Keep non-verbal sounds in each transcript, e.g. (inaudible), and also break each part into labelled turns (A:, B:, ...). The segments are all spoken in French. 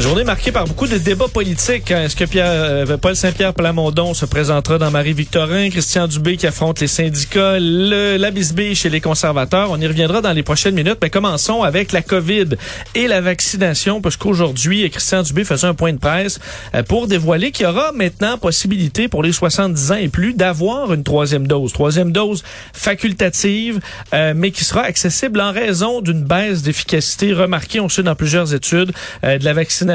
A: Journée marquée par beaucoup de débats politiques. Est-ce que Pierre, euh, Paul Saint-Pierre Plamondon se présentera dans Marie-Victorin? Christian Dubé qui affronte les syndicats, le, la bisbille chez les conservateurs. On y reviendra dans les prochaines minutes. Mais commençons avec la COVID et la vaccination, parce qu'aujourd'hui, Christian Dubé faisait un point de presse euh, pour dévoiler qu'il y aura maintenant possibilité pour les 70 ans et plus d'avoir une troisième dose. Troisième dose facultative, euh, mais qui sera accessible en raison d'une baisse d'efficacité remarquée, on sait, dans plusieurs études de la vaccination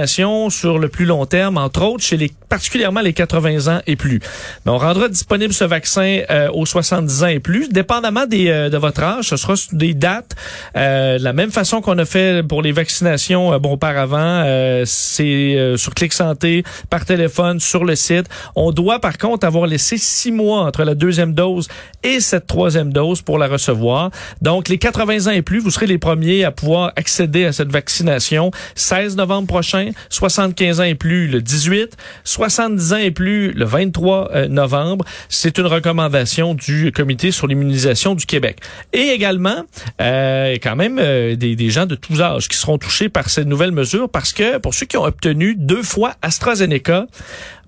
A: sur le plus long terme, entre autres chez les particulièrement les 80 ans et plus. On rendra disponible ce vaccin euh, aux 70 ans et plus, dépendamment des, euh, de votre âge. Ce sera des dates euh, de la même façon qu'on a fait pour les vaccinations bon auparavant. C'est sur Clic Santé, par téléphone, sur le site. On doit par contre avoir laissé six mois entre la deuxième dose et cette troisième dose pour la recevoir. Donc les 80 ans et plus, vous serez les premiers à pouvoir accéder à cette vaccination 16 novembre prochain 75 ans et plus le 18, 70 ans et plus le 23 euh, novembre. C'est une recommandation du Comité sur l'immunisation du Québec. Et également, euh, quand même euh, des, des gens de tous âges qui seront touchés par cette nouvelle mesure parce que pour ceux qui ont obtenu deux fois AstraZeneca,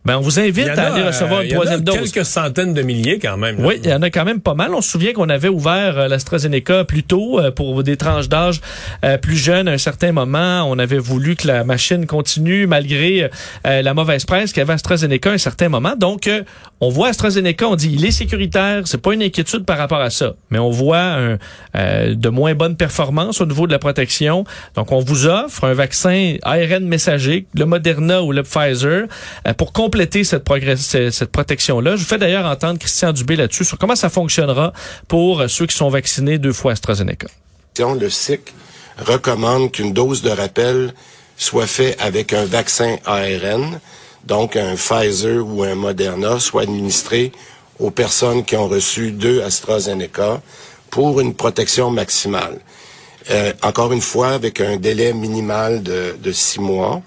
A: ben, on vous invite à aller recevoir une troisième dose.
B: Quelques centaines de milliers quand même.
A: Oui, il y en a quand même pas mal. On se souvient qu'on avait ouvert euh, l'AstraZeneca plus tôt euh, pour des tranches d'âge euh, plus jeunes à un certain moment. On avait voulu que la machine continue malgré la mauvaise presse qu'il y avait AstraZeneca à un certain moment. Donc, on voit AstraZeneca, on dit il est sécuritaire, c'est pas une inquiétude par rapport à ça. Mais on voit de moins bonnes performances au niveau de la protection. Donc, on vous offre un vaccin ARN messager, le Moderna ou le Pfizer, pour compléter compléter cette, cette protection-là. Je vous fais d'ailleurs entendre Christian Dubé là-dessus sur comment ça fonctionnera pour ceux qui sont vaccinés deux fois AstraZeneca.
C: Le SIC recommande qu'une dose de rappel soit faite avec un vaccin ARN, donc un Pfizer ou un Moderna, soit administré aux personnes qui ont reçu deux AstraZeneca pour une protection maximale. Euh, encore une fois, avec un délai minimal de, de six mois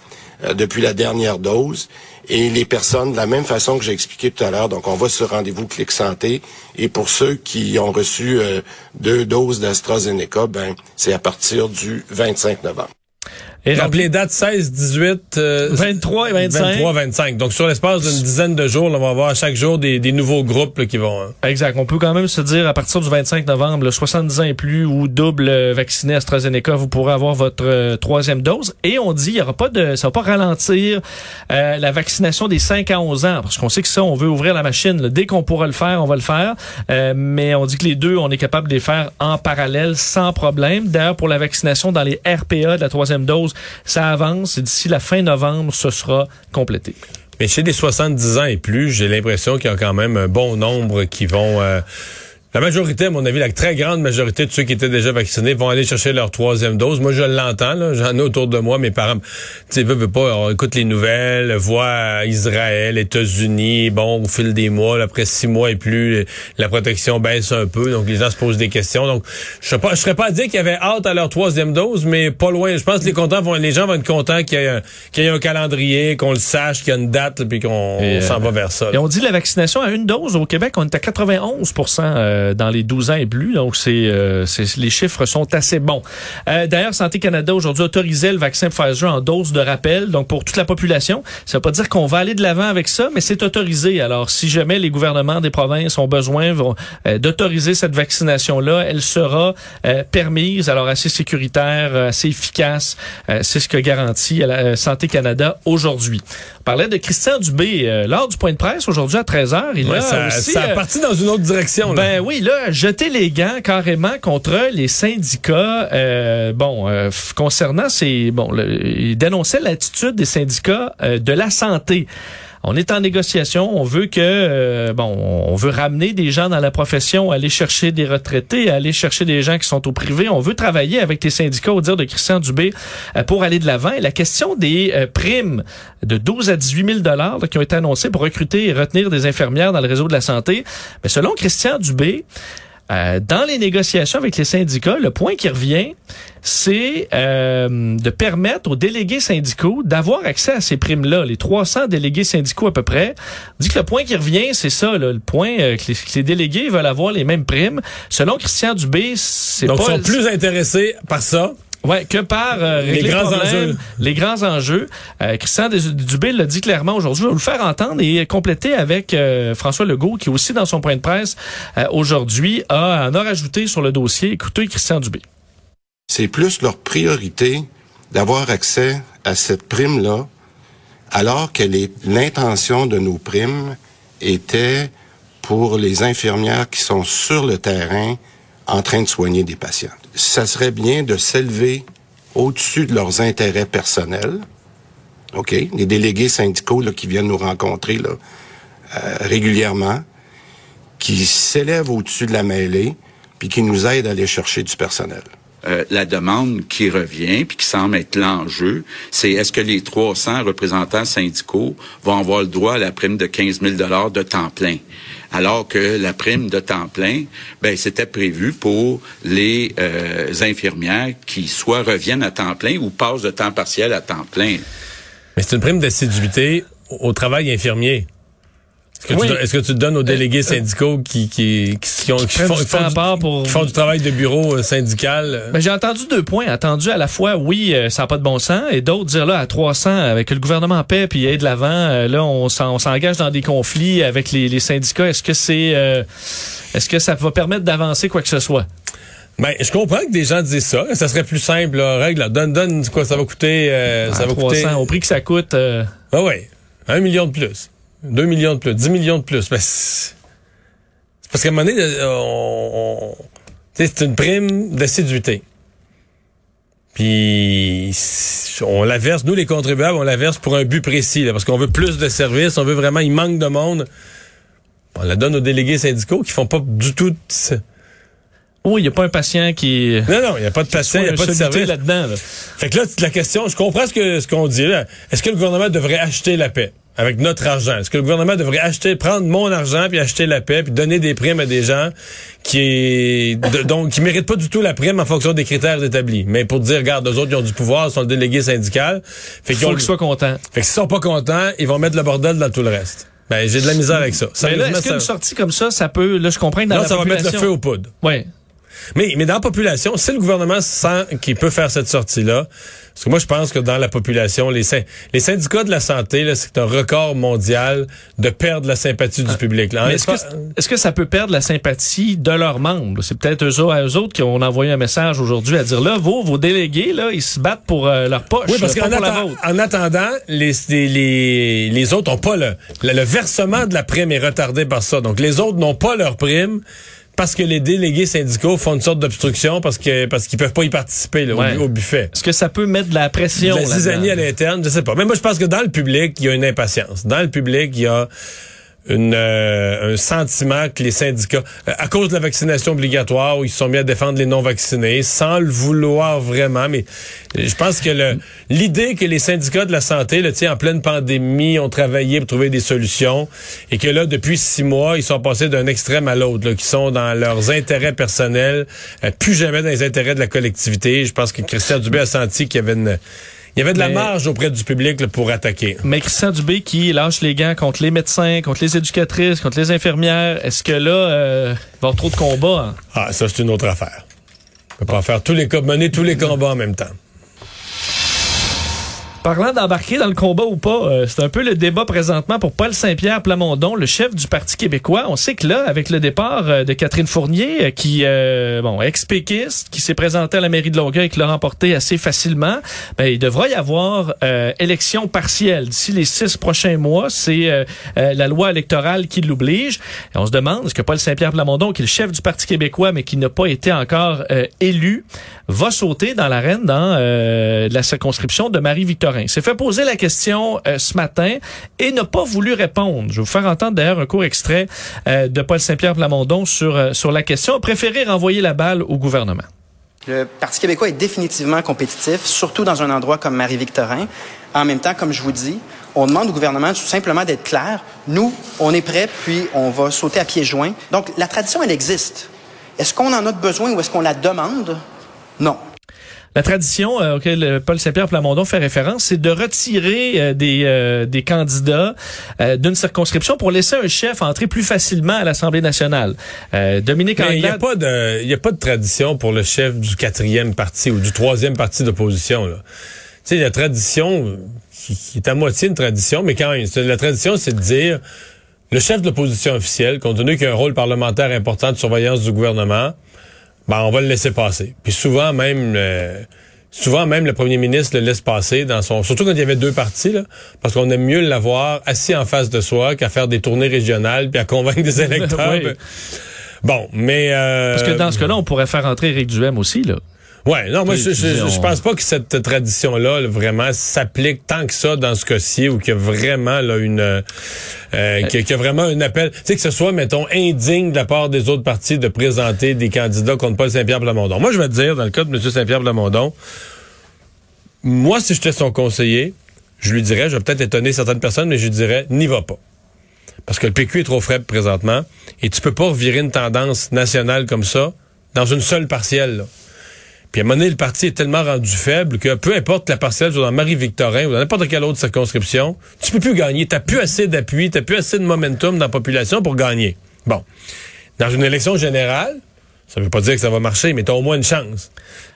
C: euh, depuis la dernière dose et les personnes de la même façon que j'ai expliqué tout à l'heure. Donc, on va sur rendez-vous Clic Santé. Et pour ceux qui ont reçu euh, deux doses d'AstraZeneca, ben, c'est à partir du 25 novembre.
B: Et Donc, les dates 16, 18...
A: 23 et 25.
B: 23, 25. Donc, sur l'espace d'une dizaine de jours, on va avoir chaque jour des, des nouveaux groupes qui vont... Hein.
A: Exact. On peut quand même se dire, à partir du 25 novembre, le 70 ans et plus ou double vacciné AstraZeneca, vous pourrez avoir votre euh, troisième dose. Et on dit, il y aura pas de... Ça va pas ralentir euh, la vaccination des 5 à 11 ans. Parce qu'on sait que ça, on veut ouvrir la machine. Dès qu'on pourra le faire, on va le faire. Euh, mais on dit que les deux, on est capable de les faire en parallèle sans problème. D'ailleurs, pour la vaccination dans les RPA de la troisième dose, ça avance et d'ici la fin novembre, ce sera complété.
B: Mais chez les 70 ans et plus, j'ai l'impression qu'il y a quand même un bon nombre qui vont... Euh, la majorité, à mon avis, la très grande majorité de ceux qui étaient déjà vaccinés vont aller chercher leur troisième dose. Moi, je l'entends, j'en ai autour de moi. Mes parents, tu sais, veulent pas, on écoute les nouvelles, voit Israël, États-Unis, bon, au fil des mois, après six mois et plus, la protection baisse un peu, donc les gens se posent des questions. Donc, je ne serais pas à dire qu'il y avait hâte à leur troisième dose, mais pas loin. Je pense que les, contents vont, les gens vont être contents qu'il y ait un, un calendrier, qu'on le sache, qu'il y a une date, puis qu'on s'en va vers ça.
A: Et on dit la vaccination à une dose au Québec, on est à 91 euh, dans les 12 ans et plus. Donc, euh, les chiffres sont assez bons. Euh, d'ailleurs, Santé Canada aujourd'hui autorisait le vaccin Pfizer en dose de rappel, donc pour toute la population. Ça veut pas dire qu'on va aller de l'avant avec ça, mais c'est autorisé. Alors, si jamais les gouvernements des provinces ont besoin d'autoriser cette vaccination-là, elle sera permise. Alors, assez sécuritaire, assez efficace. c'est ce que garantit Santé Canada aujourd'hui. On parlait de Christian Dubé lors du point de presse aujourd'hui à 13h. Il
B: a ça, aussi, ça a parti dans une autre direction.
A: Là. Ben oui, là, jeter les gants carrément contre les syndicats. Euh, bon, euh, concernant ces, bon, il dénonçait l'attitude des syndicats euh, de la santé. On est en négociation. On veut que, bon, on veut ramener des gens dans la profession, aller chercher des retraités, aller chercher des gens qui sont au privé. On veut travailler avec les syndicats, au dire de Christian Dubé, pour aller de l'avant. Et la question des primes de 12 à 18 000 dollars qui ont été annoncées pour recruter et retenir des infirmières dans le réseau de la santé, mais selon Christian Dubé, Euh, dans les négociations avec les syndicats, le point qui revient, c'est euh, de permettre aux délégués syndicaux d'avoir accès à ces primes-là. Les 300 délégués syndicaux à peu près. On dit que le point qui revient, c'est ça, là, le point euh, que, les, que les délégués veulent avoir les mêmes primes. Selon Christian Dubé, c'est pas...
B: Donc, ils sont plus intéressés par ça.
A: Ouais, que par euh,
B: Les
A: régler
B: grands enjeux.
A: Les grands enjeux. Euh, Christian Dubé l'a dit clairement aujourd'hui. Je vais vous le faire entendre et compléter avec euh, François Legault, qui aussi dans son point de presse euh, aujourd'hui a en a rajouté sur le dossier. Écoutez Christian Dubé.
C: C'est plus leur priorité d'avoir accès à cette prime-là, alors que l'intention de nos primes était pour les infirmières qui sont sur le terrain en train de soigner des patients. Ça serait bien de s'élever au-dessus de leurs intérêts personnels. OK? Les délégués syndicaux là, qui viennent nous rencontrer là, euh, régulièrement, qui s'élèvent au-dessus de la mêlée, puis qui nous aident à aller chercher du personnel.
D: Euh, la demande qui revient, puis qui semble être l'enjeu, c'est est-ce que les 300 représentants syndicaux vont avoir le droit à la prime de 15 000 de temps plein? Alors que la prime de temps plein, ben, c'était prévu pour les euh, infirmières qui soit reviennent à temps plein ou passent de temps partiel à temps plein.
B: Mais c'est une prime d'assiduité au au travail infirmier. Est-ce que,
A: Oui.
B: que tu te donnes aux délégués syndicaux qui, qui, qui, qui ont- qui
A: prennent
B: font,
A: du
B: qui font
A: temps à
B: du-
A: part pour-
B: qui font du travail de bureau euh, syndical? euh?
A: Ben, j'ai entendu deux points. Entendu à la fois, oui, euh, ça n'a pas de bon sens, et d'autres dire là, à 300, avec le gouvernement en paix, puis aide de l'avant, là, on s'en- on s'engage dans des conflits avec les, les syndicats. Est-ce que c'est, euh, est-ce que ça va permettre d'avancer quoi que ce soit?
B: Ben, je comprends que des gens disent ça. Ça serait plus simple, là. Règle, donne, donne, quoi, ça va coûter, euh, ça
A: à
B: va
A: 300,
B: coûter.
A: au prix que ça coûte. euh,
B: Ah ouais. Un million de plus. Deux millions de plus. Dix millions de plus. Ben, c'est parce qu'à un moment donné, euh, on, on- tu sais, c'est une prime d'assiduité. Puis on la verse, nous les contribuables, on la verse pour un but précis, là, parce qu'on veut plus de services, on veut vraiment, il manque de monde. On la donne aux délégués syndicaux qui font pas du tout.
A: Oui, il n'y a pas un patient qui.
B: Non, non, il n'y a pas de patient, il n'y a pas de service.
A: là-dedans. là.
B: Fait que là, la question, je comprends ce que ce qu'on dit là. Est-ce que le gouvernement devrait acheter la paix? Avec notre argent Est-ce que le gouvernement devrait acheter, prendre mon argent puis acheter la paix puis donner des primes à des gens qui de, donc qui méritent pas du tout la prime en fonction des critères établis, mais pour dire, regarde, eux autres ils ont du pouvoir, ils sont le délégué syndical, fait qu'ils
A: Faut
B: ont-
A: qu'ils soient contents.
B: fait que s'ils sont pas contents, ils vont mettre le bordel dans tout le reste. Ben j'ai de la misère avec ça.
A: Mais là, est-ce qu'une sortie comme ça, ça peut. Là, je comprends que dans
B: non,
A: la
B: ça va mettre le feu aux poudres.
A: Ouais.
B: Mais, mais dans la population, si le gouvernement sent qu'il peut faire cette sortie-là, parce que moi, je pense que dans la population, les, les syndicats de la santé, c'est un record mondial de perdre la sympathie du public. En
A: Mais Est-ce que, est-ce que ça peut perdre la sympathie de leurs membres? C'est peut-être eux, eux autres qui ont envoyé un message aujourd'hui à dire là, vos, vos délégués, là, ils se battent pour euh, leur poche,
B: Oui, parce
A: pas
B: qu'en
A: pour la
B: atten-
A: vôtre.
B: en attendant, les, les, les, les autres n'ont pas le, le, le versement de la prime est retardé par ça. Donc, les autres n'ont pas leur prime parce que les délégués syndicaux font une sorte d'obstruction parce que parce qu'ils peuvent pas y participer là, au
A: Ouais.
B: bu- au, buffet.
A: Est-ce que ça peut mettre de la pression?
B: De la à l'interne, je sais pas. Mais moi, je pense que dans le public, il y a une impatience. Dans le public, il y a une, euh, un sentiment que les syndicats, euh, à cause de la vaccination obligatoire, où ils se sont mis à défendre les non-vaccinés, sans le vouloir vraiment, mais je pense que le- l'idée que les syndicats de la santé, là, en pleine pandémie, ont travaillé pour trouver des solutions, et que là, depuis six mois, ils sont passés d'un extrême à l'autre, qui sont dans leurs intérêts personnels, euh, plus jamais dans les intérêts de la collectivité. Je pense que Christian Dubé a senti qu'il y avait une il y avait de la
A: Mais-
B: marge auprès du public là, pour attaquer.
A: Mais Christian Dubé qui lâche les gants contre les médecins, contre les éducatrices, contre les infirmières, est-ce que là, euh, il va y avoir trop de combats? hein?
B: Ah, ça, c'est une autre affaire. On peut pas faire tous les mener tous les combats en même temps.
A: Parlant d'embarquer dans le combat ou pas, euh, c'est un peu le débat présentement pour Paul Saint-Pierre Plamondon, le chef du Parti québécois. On sait que là, avec le départ euh, de Catherine Fournier, euh, qui, euh, bon, ex-péquiste, qui s'est présentée à la mairie de Longueuil et qui l'a remporté assez facilement, ben, il devra y avoir euh, élection partielle d'ici les six prochains mois. C'est la loi électorale qui l'oblige. On se demande, est-ce que Paul Saint-Pierre Plamondon, qui est le chef du Parti québécois, mais qui n'a pas été encore élu, va sauter dans l'arène dans la circonscription de Marie-Victorin? Il s'est fait poser la question euh, ce matin et n'a pas voulu répondre. Je vais vous faire entendre d'ailleurs un court extrait euh, de Paul Saint-Pierre Plamondon sur, euh, sur la question. A préféré renvoyer la balle au gouvernement.
E: Le Parti québécois est définitivement compétitif, surtout dans un endroit comme Marie-Victorin. En même temps, comme je vous dis, on demande au gouvernement tout simplement d'être clair. Nous, on est prêts, puis on va sauter à pieds joints. Donc, la tradition, elle existe. Est-ce qu'on en a besoin ou est-ce qu'on la demande? Non.
A: La tradition euh, auquel euh, Paul Saint-Pierre Plamondon fait référence, c'est de retirer euh, des, euh, des candidats euh, d'une circonscription pour laisser un chef entrer plus facilement à l'Assemblée nationale. Euh, Dominique
B: il n'y a pas de, y a pas de tradition pour le chef du quatrième parti ou du troisième parti d'opposition. Tu sais, la tradition, qui, qui est à moitié une tradition, mais quand même, la tradition, c'est de dire le chef de l'opposition officielle, compte tenu qu'il a un rôle parlementaire important de surveillance du gouvernement, ben on va le laisser passer. Puis souvent même, euh, souvent même le premier ministre le laisse passer dans son, surtout quand il y avait deux partis là, parce qu'on aime mieux l'avoir assis en face de soi qu'à faire des tournées régionales puis à convaincre des (laughs) électeurs.
A: Oui.
B: Bon, mais euh,
A: Parce que dans ce cas-là, on pourrait faire entrer Éric Duhem aussi, là.
B: Ouais, non, moi je, je,
A: on-
B: je pense pas que cette tradition-là là, vraiment s'applique tant que ça dans ce cas-ci ou qu'il y a vraiment là une euh, euh, qu'il y a- qu'il y a vraiment un appel, tu sais que ce soit mettons indigne de la part des autres partis de présenter des candidats contre Paul Saint-Pierre Plamondon. Moi je vais te dire dans le cas de M. Saint-Pierre Plamondon, moi si j'étais son conseiller, je lui dirais, je vais peut-être étonner certaines personnes, mais je lui dirais n'y va pas. Parce que le PQ est trop faible présentement et tu peux pas revirer une tendance nationale comme ça dans une seule partielle. là. Puis à un moment le parti est tellement rendu faible que peu importe la partielle, soit dans Marie-Victorin ou dans n'importe quelle autre circonscription, tu peux plus gagner. T'as plus assez d'appui, t'as plus assez de momentum dans la population pour gagner. Bon. Dans une élection générale, ça veut pas dire que ça va marcher, mais t'as au moins une chance.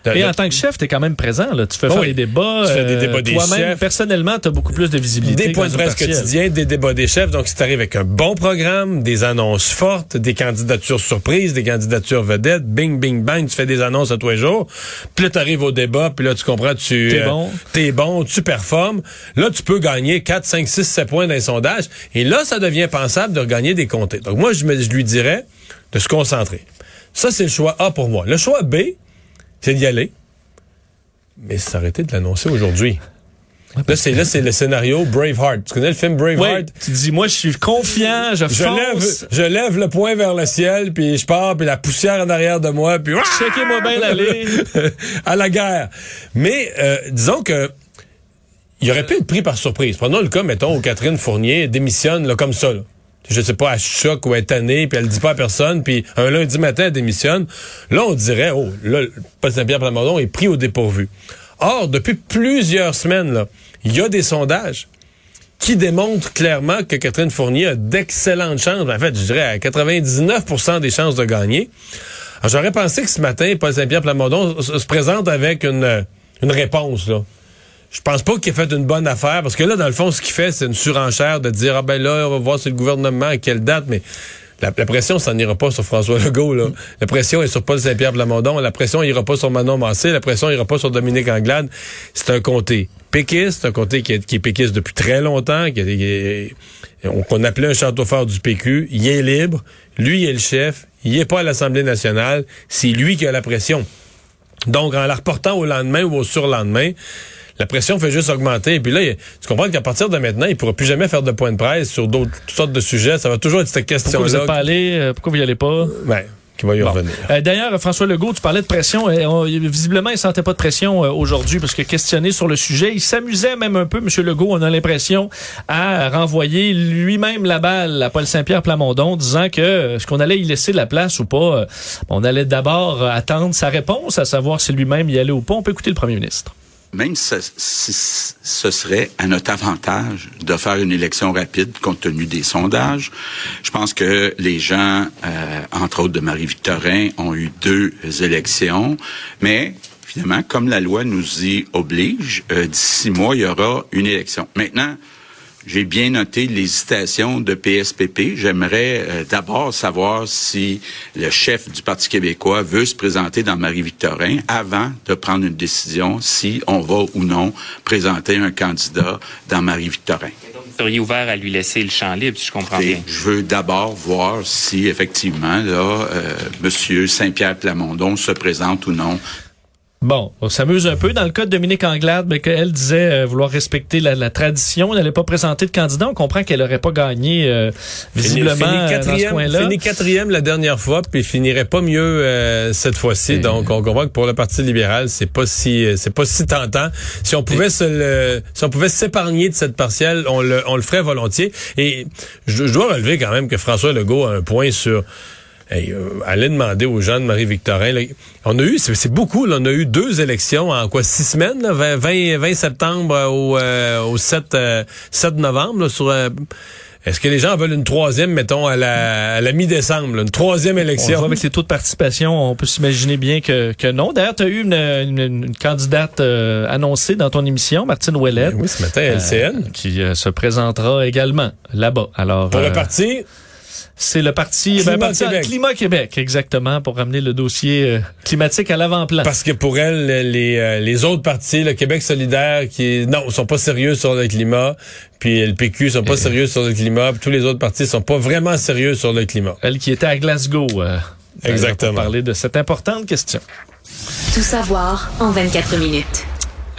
B: De-
A: Et
B: de-
A: en tant que chef, t'es quand même présent, là. Tu fais
B: Oh
A: faire
B: oui.
A: les débats.
B: Tu fais des
A: euh,
B: débats des
A: Toi-même,
B: chefs.
A: personnellement, t'as beaucoup plus de visibilité.
B: des points de presse quotidiens, des débats des chefs. Donc, si tu arrives avec un bon programme, des annonces fortes, des candidatures surprises, des candidatures vedettes, bing, bing, bang, tu fais des annonces à tous les jours. Puis là, tu arrives au débat, puis là, tu comprends, tu...
A: T'es bon.
B: T'es bon, tu performes. Là, tu peux gagner 4, 5, 6, 7 points dans les sondages. Et là, ça devient pensable de regagner des comtés. Donc, moi, je, me- je lui dirais de se concentrer. Ça, c'est le choix A pour moi. Le choix B, c'est d'y aller. Mais s'arrêter de l'annoncer aujourd'hui. Là, c'est là, c'est le scénario Braveheart. Tu connais le film Braveheart?
A: tu dis, moi, je suis confiant, je,
B: Je lève,
A: fonce.
B: je lève le poing vers le ciel, puis je pars, puis la poussière en arrière de moi, puis
A: Checkez-moi bien l'aller. (laughs)
B: à la guerre. Mais euh, disons que il aurait pu être pris par surprise. Prenons le cas, mettons, où Catherine Fournier démissionne là, comme ça. Là. Je sais pas, elle choque ou tannée, puis elle le dit pas à personne, puis un lundi matin, elle démissionne. Là, on dirait, oh, là, Paul Saint-Pierre Plamondon est pris au dépourvu. Or, depuis plusieurs semaines, il y a des sondages qui démontrent clairement que Catherine Fournier a d'excellentes chances, en fait, je dirais à 99% des chances de gagner. Alors, j'aurais pensé que ce matin, Paul Saint-Pierre Plamondon se, se présente avec une, une réponse, là. Je pense pas qu'il ait fait une bonne affaire, parce que là, dans le fond, ce qu'il fait, c'est une surenchère de dire, ah ben là, on va voir si le gouvernement, à quelle date, mais la, pression, ça n'ira pas sur François Legault, là. La pression est sur Paul Saint-Pierre Plamondon, la pression ira pas sur Manon Massé, la pression ira pas sur Dominique Anglade. C'est un comté péquiste, un comté qui est, qui péquiste depuis très longtemps, est- qui qu'on appelait un château fort du PQ. Il est libre, lui il est le chef, il est pas à l'Assemblée nationale, c'est lui qui a la pression. Donc, en la reportant au lendemain ou au surlendemain, la pression fait juste augmenter. Et puis là, tu comprends qu'à partir de maintenant, il ne pourra plus jamais faire de point de presse sur d'autres toutes sortes de sujets. Ça va toujours être cette
A: Pourquoi vous
B: question-là.
A: n'êtes pas allé? euh, Pourquoi vous y allez pas?
B: Ouais, qui va y
A: Bon.
B: revenir.
A: Euh, D'ailleurs, François Legault, tu parlais de pression. euh, on- visiblement, il sentait pas de pression euh, aujourd'hui parce que questionné sur le sujet, il s'amusait même un peu, M. Legault, on a l'impression, à renvoyer lui-même la balle à Paul Saint-Pierre Plamondon, disant que est-ce qu'on allait y laisser la place ou pas? on allait d'abord attendre sa réponse, à savoir si lui-même y allait ou pas. On peut écouter le premier ministre.
D: Même si, ce serait à notre avantage de faire une élection rapide compte tenu des sondages, je pense que les gens, euh, entre autres de Marie-Victorin, ont eu deux élections, mais finalement, comme la loi nous y oblige, euh, d'ici six mois, il y aura une élection. Maintenant, j'ai bien noté l'hésitation de PSPP. J'aimerais euh, d'abord savoir si le chef du Parti québécois veut se présenter dans Marie-Victorin avant de prendre une décision si on va ou non présenter un candidat dans Marie-Victorin.
F: Vous seriez ouvert à lui laisser le champ libre, si je comprends
D: Et
F: bien.
D: je veux d'abord voir si effectivement là, euh, Monsieur Saint-Pierre Plamondon se présente ou non
A: Bon, on s'amuse un peu. Dans le cas de Dominique Anglade, ben, qu'elle disait euh, vouloir respecter la, la tradition, elle n'allait pas présenter de candidat. On comprend qu'elle n'aurait pas gagné euh, visiblement
B: Fini-
A: euh, dans ce
B: quatrième, fini quatrième la dernière fois, puis finirait pas mieux euh, cette fois-ci. Donc, on comprend que pour le Parti libéral, c'est pas si c'est pas si tentant. Si on pouvait se le, si on pouvait s'épargner de cette partielle, on le, on le ferait volontiers. Et je, je dois relever quand même que François Legault a un point sur Hey, euh, allez demander aux gens de Marie-Victorin. On a eu, c'est beaucoup, là, on a eu deux élections en quoi, six semaines, là, 20, 20, 20 septembre euh, au, euh, au 7, euh, 7 novembre. là, sur, euh, Est-ce que les gens veulent une troisième, mettons, à la, à la mi-décembre, une troisième
A: On
B: élection?
A: voit avec les taux de participation, on peut s'imaginer bien que, que non. D'ailleurs, tu as eu une, une- une candidate euh, annoncée dans ton émission, Martine Ouellette.
B: Ben oui, ce matin, LCN.
A: euh, qui euh, se présentera également là-bas. Alors,
B: Pour
A: euh,
B: le parti,
A: c'est le parti
B: Climat
A: ben, parti-
B: Québec.
A: Climat Québec, exactement, pour ramener le dossier euh, climatique à l'avant-plan.
B: parce que pour elle, les, euh, les autres partis, le Québec solidaire, qui non, sont pas sérieux sur le climat, puis le PQ sont pas sérieux sur le climat, puis tous les autres partis sont pas vraiment sérieux sur le climat.
A: Elle qui était à Glasgow. euh,
B: Exactement.
A: Pour parler de cette importante question.
G: Tout savoir en 24 minutes.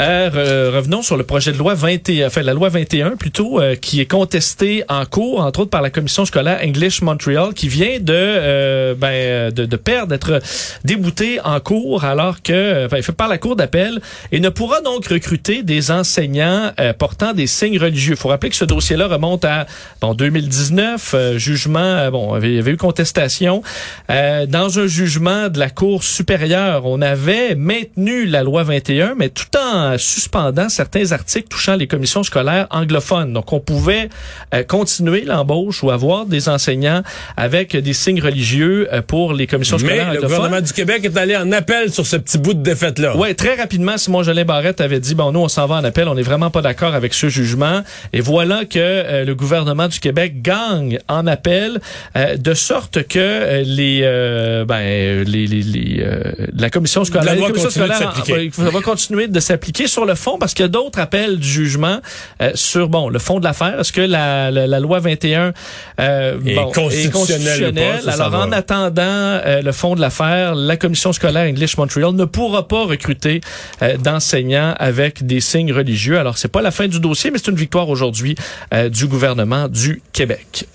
A: Euh, re- revenons sur le projet de loi 21, enfin la loi 21 plutôt, euh, qui est contesté en cours, entre autres par la commission scolaire English Montreal, qui vient de euh, ben, de, de perdre, d'être débouté en cours, alors que euh, ben, fait par la cour d'appel et ne pourra donc recruter des enseignants euh, portant des signes religieux. Faut rappeler que ce dossier-là remonte à bon 2019, euh, jugement, bon, il y avait eu contestation dans un jugement de la cour supérieure. On avait maintenu la loi 21, mais tout en suspendant certains articles touchant les commissions scolaires anglophones. Donc, on pouvait euh, continuer l'embauche ou avoir des enseignants avec des signes religieux euh, pour les commissions
B: Mais
A: scolaires
B: le
A: anglophones.
B: gouvernement du Québec est allé en appel sur ce petit bout de défaite-là.
A: Ouais, très rapidement, Simon Jolin Barrette avait dit bon, nous on s'en va en appel, on n'est vraiment pas d'accord avec ce jugement. Et voilà que euh, le gouvernement du Québec gagne en appel, euh, de sorte que euh, les, euh, ben, les, les, les, euh, la commission scolaire,
B: La loi
A: scolaires,
B: s'appliquer.
A: euh, va continuer de s'appliquer sur le fond parce qu'il y a d'autres appels du jugement euh, sur bon le fond de l'affaire. Est-ce que la, la, la loi 21 euh,
B: Est
A: bon,
B: constitutionnelle pas, ça, ça
A: Alors en attendant euh, le fond de l'affaire, la commission scolaire English Montreal ne pourra pas recruter euh, d'enseignants avec des signes religieux. Alors c'est pas la fin du dossier, mais c'est une victoire aujourd'hui euh, du gouvernement du Québec.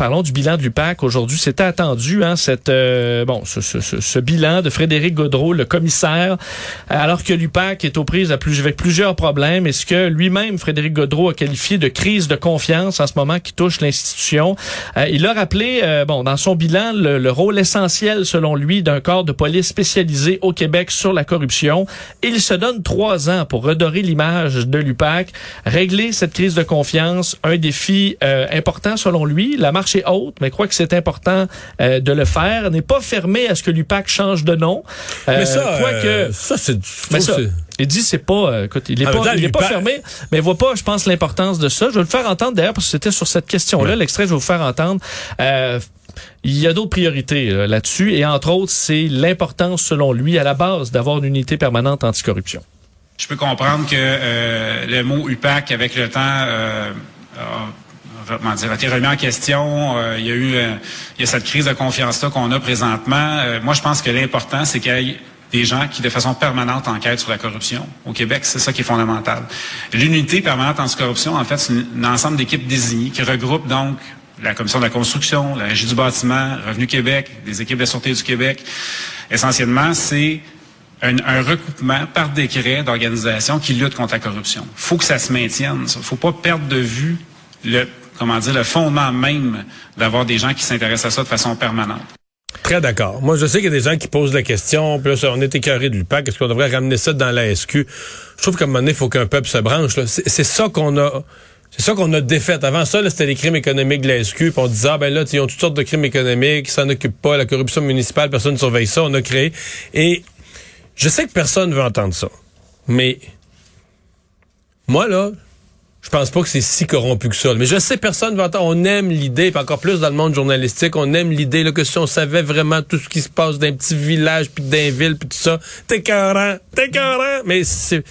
A: Parlons du bilan de l'UPAC. Aujourd'hui, c'était attendu, hein, cette, euh, bon, ce, ce, ce, ce bilan de Frédéric Godreau, le commissaire, alors que l'UPAC est aux prises avec plusieurs problèmes. Et ce que lui-même, Frédéric Godreau, a qualifié de crise de confiance en ce moment qui touche l'institution? Euh, il a rappelé, euh, bon, dans son bilan, le, le rôle essentiel, selon lui, d'un corps de police spécialisé au Québec sur la corruption. Il se donne trois ans pour redorer l'image de l'UPAC, régler cette crise de confiance, un défi euh, important selon lui. La marche est haute, mais croit que c'est important euh, de le faire. N'est pas fermé à ce que l'UPAC change de nom. Euh,
B: Mais ça, euh, ça c'est... je
A: mais
B: trouve
A: ça,
B: que c'est-
A: il dit c'est pas, euh, écoute, il est pas, il est pas fermé, mais il voit pas, je pense, l'importance de ça. Je vais le faire entendre d'ailleurs parce que c'était sur cette question-là,
B: Ouais.
A: l'extrait, je vais vous faire entendre. Euh, il y a d'autres priorités là, là-dessus et entre autres, c'est l'importance, selon lui, à la base, d'avoir une unité permanente anticorruption.
H: Je peux comprendre que euh, le mot UPAC, avec le temps, euh, a, comment a été remis en question. Euh, il y a eu euh, il y a cette crise de confiance-là qu'on a présentement. Euh, moi, je pense que l'important, c'est qu'il y ait des gens qui, de façon permanente, enquêtent sur la corruption. Au Québec, c'est ça qui est fondamental. L'unité permanente anticorruption, en fait, c'est un ensemble d'équipes désignées qui regroupent donc la Commission de la construction, la Régie du bâtiment, Revenu Québec, les équipes de sûreté du Québec. Essentiellement, c'est un, recoupement par décret d'organisations qui luttent contre la corruption. faut que ça se maintienne. Il faut pas perdre de vue le, comment dire, le fondement même d'avoir des gens qui s'intéressent à ça de façon permanente.
B: Très d'accord. Moi, je sais qu'il y a des gens qui posent la question, puis là, on est écœuré de l'UPAC, est-ce qu'on devrait ramener ça dans la SQ? Je trouve qu'à un moment donné, il faut qu'un peuple se branche. C'est ça qu'on a... C'est ça qu'on a défait. Avant ça, c'était les crimes économiques de la SQ, puis on disait, ah, ben là, ils ont toutes sortes de crimes économiques, ils s'en occupent pas, la corruption municipale, personne ne surveille ça, on a créé. Et je sais que personne veut entendre ça. Mais moi, là, je pense pas que c'est si corrompu que ça. Mais je sais, personne va entendre. On aime l'idée, encore plus dans le monde journalistique, on aime l'idée que si on savait vraiment tout ce qui se passe dans un petit village, puis d'un ville, puis tout ça, t'es écœurant, t'es écœurant. Mais c'est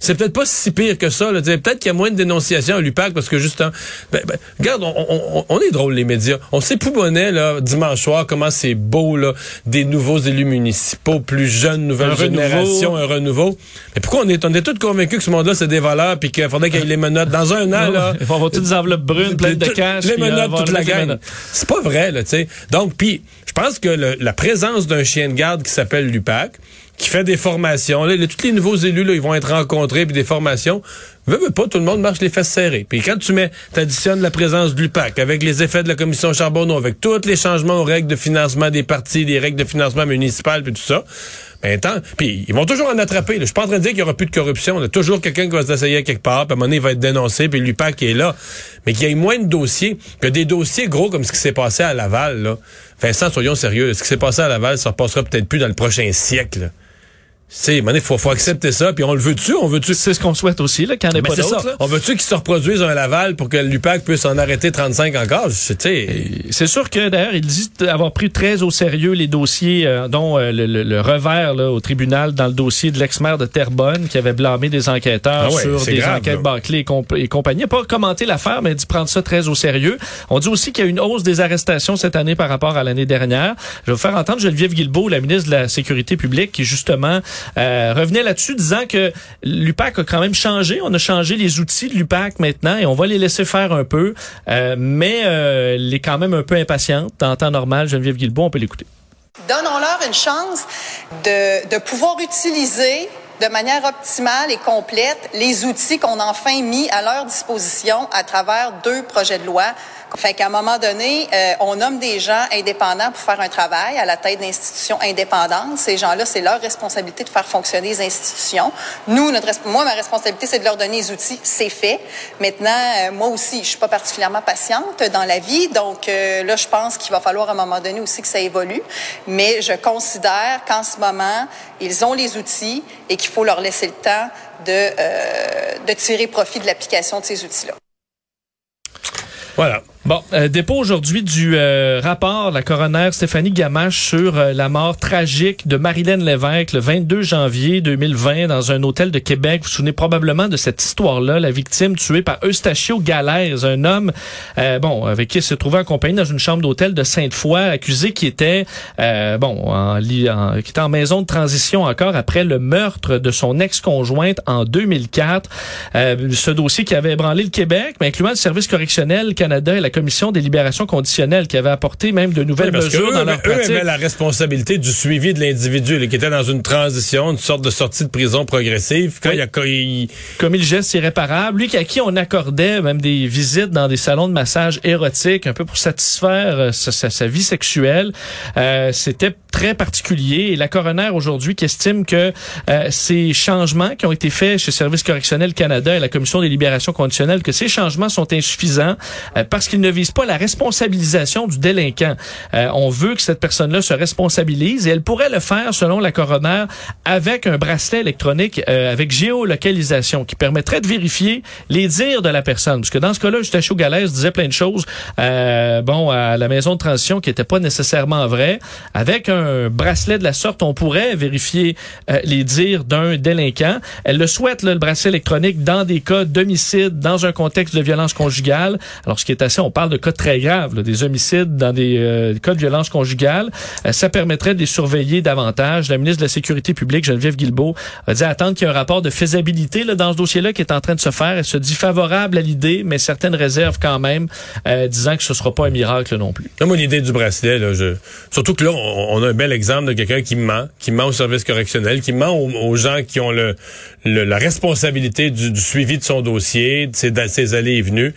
B: c'est peut-être pas si pire que ça. là. Peut-être qu'il y a moins de dénonciations à l'UPAC parce que justement, ben, ben, regarde, on, on- on est drôle les médias. On s'époumonnait là dimanche soir comment c'est beau là, des nouveaux élus municipaux, plus jeunes, nouvelle
A: Un renouveau.
B: génération, un renouveau. Mais pourquoi on est on est tous convaincus que ce monde-là c'est des voleurs puis qu'il faudrait qu'il y ait les menottes dans un an là? (laughs)
A: Vont avoir toutes des enveloppes brunes pleines de cash.
B: Les
A: euh,
B: menottes,
A: vont
B: toute la gang. C'est pas vrai, là, tu sais. Donc, puis, je pense que le- la présence d'un chien de garde qui s'appelle l'UPAC, qui fait des formations, là, tous les nouveaux élus, là, ils vont être rencontrés, puis des formations, Veux, veux pas, tout le monde marche les fesses serrées. Puis quand tu mets, t'additionnes la présence de l'UPAC avec les effets de la commission Charbonneau, avec tous les changements aux règles de financement des partis, des règles de financement municipal, puis tout ça, ben, tant, puis ils vont toujours en attraper. Je suis pas en train de dire qu'il y aura plus de corruption. Il y a toujours quelqu'un qui va s'essayer quelque part, puis à un moment donné, il va être dénoncé, puis l'UPAC est là. Mais qu'il y ait moins de dossiers, que des dossiers gros comme ce qui s'est passé à Laval, là. Vincent, soyons sérieux. Ce qui s'est passé à Laval, ça repassera peut-être plus dans le prochain siècle. C'est, il faut, faut accepter ça, puis on le veut-tu, on veut-tu?
A: C'est ce qu'on souhaite aussi, là, qu'il n'y en ait
B: Ben,
A: pas d'autres.
B: On veut-tu qu'ils se reproduisent un Laval pour que l'UPAC puisse en arrêter 35 encore?
A: C'est sûr que d'ailleurs, il dit avoir pris très au sérieux les dossiers, euh, dont euh, le, le- le revers là, au tribunal dans le dossier de l'ex-maire de Terrebonne qui avait blâmé des enquêteurs
B: Ah ouais,
A: sur des
B: grave,
A: enquêtes bâclées et, comp- et compagnie. Il n'a pas commenté l'affaire, mais il dit prendre ça très au sérieux. On dit aussi qu'il y a une hausse des arrestations cette année par rapport à l'année dernière. Je vais vous faire entendre Geneviève Guilbeault, la ministre de la Sécurité publique, qui justement euh, revenait là-dessus disant que l'UPAC a quand même changé. On a changé les outils de l'UPAC maintenant et on va les laisser faire un peu. Euh, mais euh, elle est quand même un peu impatiente. En temps normal, Geneviève Guilbeault, on peut l'écouter.
I: Donnons-leur une chance de, de pouvoir utiliser de manière optimale et complète les outils qu'on a enfin mis à leur disposition à travers deux projets de loi. Fait qu'à un moment donné, euh, on nomme des gens indépendants pour faire un travail à la tête d'institutions indépendantes. Ces gens-là, c'est leur responsabilité de faire fonctionner les institutions. Nous, notre, moi, ma responsabilité, c'est de leur donner les outils. C'est fait. Maintenant, euh, moi aussi, je suis pas particulièrement patiente dans la vie, donc euh, là, je pense qu'il va falloir à un moment donné aussi que ça évolue. Mais je considère qu'en ce moment, ils ont les outils et qu'il faut leur laisser le temps de, euh, de tirer profit de l'application de ces outils-là.
B: voilà.
A: Bon, euh, dépôt aujourd'hui du euh, rapport de la coroner Stéphanie Gamache sur euh, la mort tragique de Marilyn Lévesque le 22 janvier 2020 dans un hôtel de Québec. Vous vous souvenez probablement de cette histoire-là, la victime tuée par Eustachio Galaise, un homme euh, bon avec qui elle se trouvait accompagné dans une chambre d'hôtel de Sainte-Foy, accusé qui était euh, bon en, en- qui était en maison de transition encore après le meurtre de son ex-conjointe en 2004. Euh, ce dossier qui avait ébranlé le Québec, mais incluant le Service correctionnel Canada et la Commission des libérations conditionnelles qui avait apporté même de nouvelles
B: Oui, parce
A: mesures
B: qu'eux,
A: dans leur
B: eux
A: pratique.
B: avaient la responsabilité du suivi de l'individu, qui était dans une transition, une sorte de sortie de prison progressive. Quand
A: Oui.
B: il a, il-
A: commis le geste irréparable, lui à qui on accordait même des visites dans des salons de massage érotiques, un peu pour satisfaire euh, sa, sa- sa vie sexuelle. Euh, C'était très particulier. Et la coroner aujourd'hui qui estime que euh, ces changements qui ont été faits chez Service correctionnel Canada et la Commission des libérations conditionnelles, que ces changements sont insuffisants euh, parce qu'ils ne visent pas la responsabilisation du délinquant. Euh, on veut que cette personne-là se responsabilise et elle pourrait le faire, selon la coroner, avec un bracelet électronique euh, avec géolocalisation qui permettrait de vérifier les dires de la personne. Parce que dans ce cas-là, Eustachio Galès disait plein de choses, euh, bon, à la maison de transition qui n'étaient pas nécessairement vraies. Avec un bracelet de la sorte, on pourrait vérifier euh, les dires d'un délinquant. Elle le souhaite, là, le bracelet électronique, dans des cas d'homicide, dans un contexte de violence conjugale. Alors, ce qui est assez, on parle de cas très graves, là, des homicides dans des euh, cas de violence conjugale. Euh, ça permettrait de les surveiller davantage. La ministre de la Sécurité publique, Geneviève Guilbeault, a dit attendre qu'il y ait un rapport de faisabilité là, dans ce dossier-là qui est en train de se faire. Elle se dit favorable à l'idée, mais certaines réserves quand même, disant que ce sera pas un miracle non plus.
B: Moi, l'idée du bracelet, là, je... surtout que là, on a un bel exemple de quelqu'un qui ment, qui ment au service correctionnel, qui ment aux, gens qui ont le, le- la responsabilité du, du suivi de son dossier, de ses, de ses allées et venues.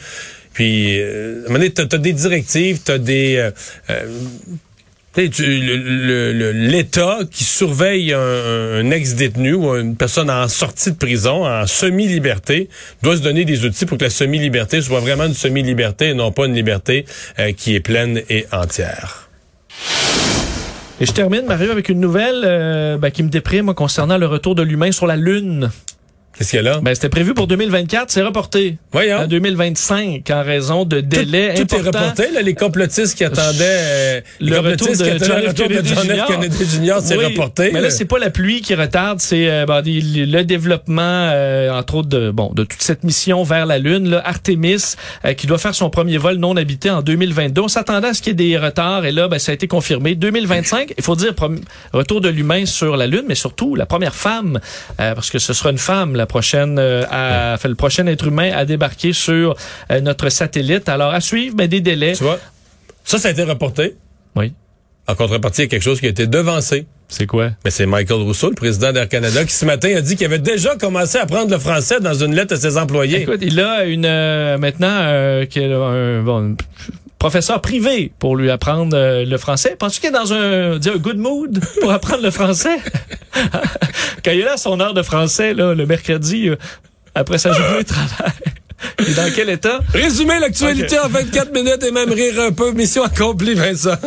B: Puis, euh, à un moment donné, t'as, t'as des directives, t'as des... euh, euh, tu- le- le- le- L'État qui surveille un, un ex-détenu ou une personne en sortie de prison, en semi-liberté, doit se donner des outils pour que la semi-liberté soit vraiment une semi-liberté et non pas une liberté euh, qui est pleine et entière.
A: Et je termine, Mario, avec une nouvelle euh, ben, qui me déprime concernant le retour de l'humain sur la Lune.
B: Qu'est-ce qu'il y a là?
A: Ben, c'était prévu pour 2024, c'est reporté
B: Voyons.
A: à 2025 en raison de délais
B: tout, tout est reporté, là, les complotistes qui attendaient euh,
A: le retour de
B: qui attendaient le de
A: Kennedy
B: John F.
A: Jr.
B: Kennedy Jr. c'est
A: Oui,
B: reporté.
A: Mais là, c'est pas la pluie qui retarde, c'est euh, ben, le développement, euh, entre autres, de, bon, de toute cette mission vers la Lune, là, Artemis, euh, qui doit faire son premier vol non habité en 2022. On s'attendait à ce qu'il y ait des retards, et là, ben, ça a été confirmé. 2025, il faut dire, retour de l'humain sur la Lune, mais surtout la première femme, euh, parce que ce sera une femme, la prochaine, euh, à, fait, le prochain être humain à débarquer sur euh, notre satellite. Alors, à suivre, mais des délais.
B: Tu vois? Ça, ça a été reporté.
A: Oui.
B: En contrepartie, il y a quelque chose qui a été devancé.
A: C'est quoi?
B: Mais c'est Michael Rousseau, le président d'Air Canada, qui ce matin a dit qu'il avait déjà commencé à apprendre le français dans une lettre à ses employés.
A: Écoute, il a une euh, maintenant euh, qui est un bon, professeur privé pour lui apprendre euh, le français. Penses-tu qu'il est dans un, un good mood pour apprendre le français? (laughs) Quand il est là son heure de français, là, le mercredi, euh, après sa journée de travail. (laughs) Il est dans quel état?
B: Résumer l'actualité en 24 minutes et même rire un peu. Mission accomplie, Vincent.